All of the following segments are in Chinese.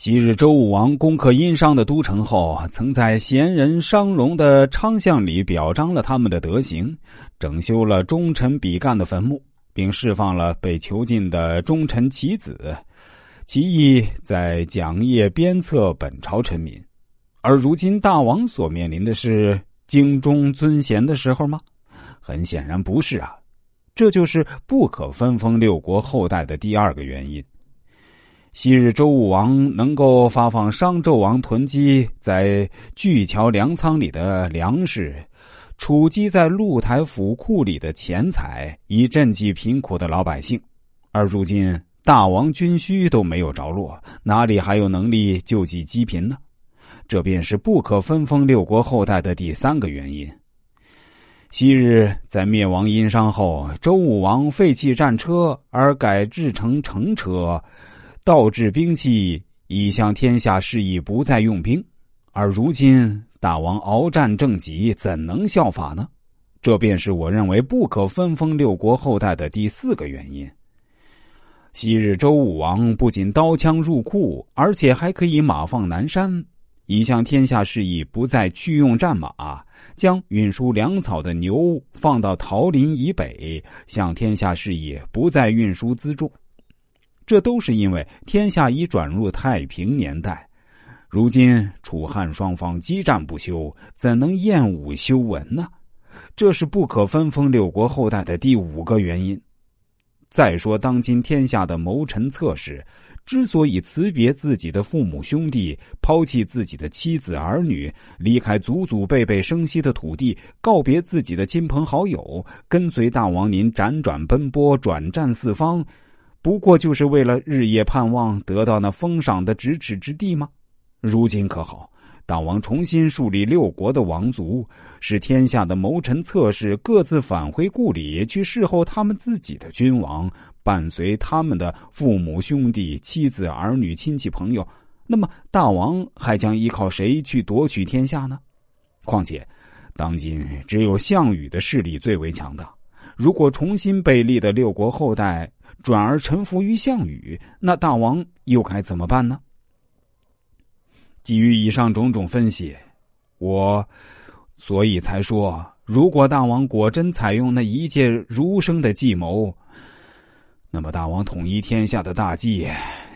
昔日周武王攻克殷商的都城后，曾在贤人商龙的昌巷里表彰了他们的德行，整修了忠臣比干的坟墓，并释放了被囚禁的忠臣其子，其意在讲业鞭策本朝臣民。而如今大王所面临的是敬忠尊贤的时候吗？很显然不是啊，这就是不可分封六国后代的第二个原因。昔日周武王能够发放商纣王囤积在巨桥粮仓里的粮食，储积在露台府库里的钱财，以赈济贫苦的老百姓，而如今大王军需都没有着落，哪里还有能力救济饥贫呢？这便是不可分封六国后代的第三个原因。昔日在灭亡殷商后，周武王废弃战车，而改制成乘车。倒置兵器，以向天下示意不再用兵。而如今大王鏖战正极，怎能效法呢？这便是我认为不可分封六国后代的第四个原因。昔日周武王不仅刀枪入库，而且还可以马放南山，以向天下示意不再去用战马，将运输粮草的牛放到桃林以北，向天下示意不再运输辎重。这都是因为天下已转入太平年代，如今楚汉双方激战不休，怎能厌武修文呢？这是不可分封六国后代的第五个原因。再说，当今天下的谋臣策士之所以辞别自己的父母兄弟，抛弃自己的妻子儿女，离开祖祖辈辈生息的土地，告别自己的亲朋好友，跟随大王您辗转奔波，转战四方。不过就是为了日夜盼望得到那封赏的咫尺之地吗？如今可好，大王重新树立六国的王族，使天下的谋臣策士各自返回故里去侍候他们自己的君王，伴随他们的父母兄弟、妻子儿女、亲戚朋友。那么，大王还将依靠谁去夺取天下呢？况且，当今只有项羽的势力最为强大。如果重新被立的六国后代，转而臣服于项羽，那大王又该怎么办呢？基于以上种种分析，我所以才说，如果大王果真采用那一介儒生的计谋，那么大王统一天下的大计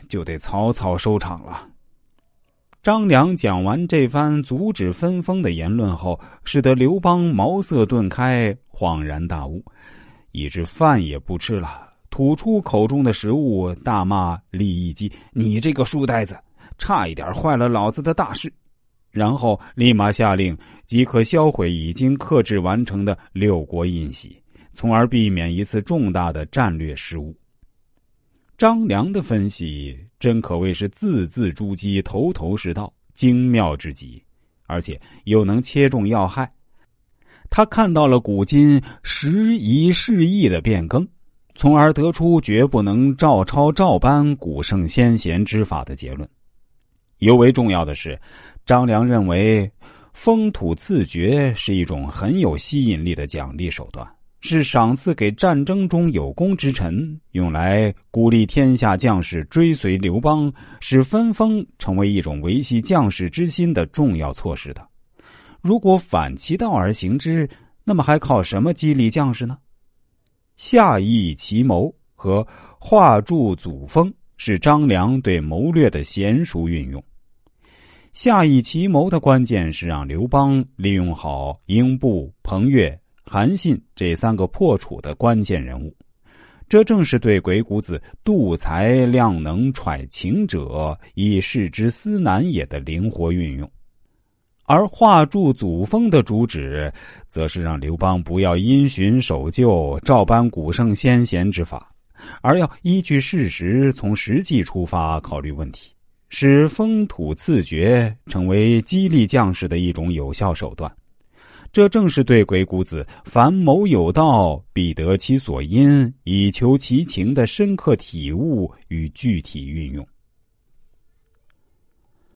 就得草草收场了。张良讲完这番阻止分封的言论后，使得刘邦茅塞顿开，恍然大悟，以致饭也不吃了。吐出口中的食物，大骂李义基：“你这个书呆子，差一点坏了老子的大事！”然后立马下令即可销毁已经克制完成的六国印玺，从而避免一次重大的战略失误。张良的分析真可谓是字字珠玑、头头是道、精妙之极，而且又能切中要害。他看到了古今时移世易的变更。从而得出绝不能照抄照搬古圣先贤之法的结论。尤为重要的是，张良认为封土赐爵是一种很有吸引力的奖励手段，是赏赐给战争中有功之臣，用来鼓励天下将士追随刘邦，使分封成为一种维系将士之心的重要措施的。如果反其道而行之，那么还靠什么激励将士呢？下邑奇谋和画柱祖峰是张良对谋略的娴熟运用。下邑奇谋的关键是让刘邦利用好英布、彭越、韩信这三个破楚的关键人物，这正是对鬼谷子“度才量能揣情者，以示之思难也”的灵活运用。而画柱祖封的主旨，则是让刘邦不要因循守旧，照搬古圣先贤之法，而要依据事实，从实际出发考虑问题，使封土赐爵成为激励将士的一种有效手段。这正是对鬼谷子“凡谋有道，必得其所因，以求其情”的深刻体悟与具体运用。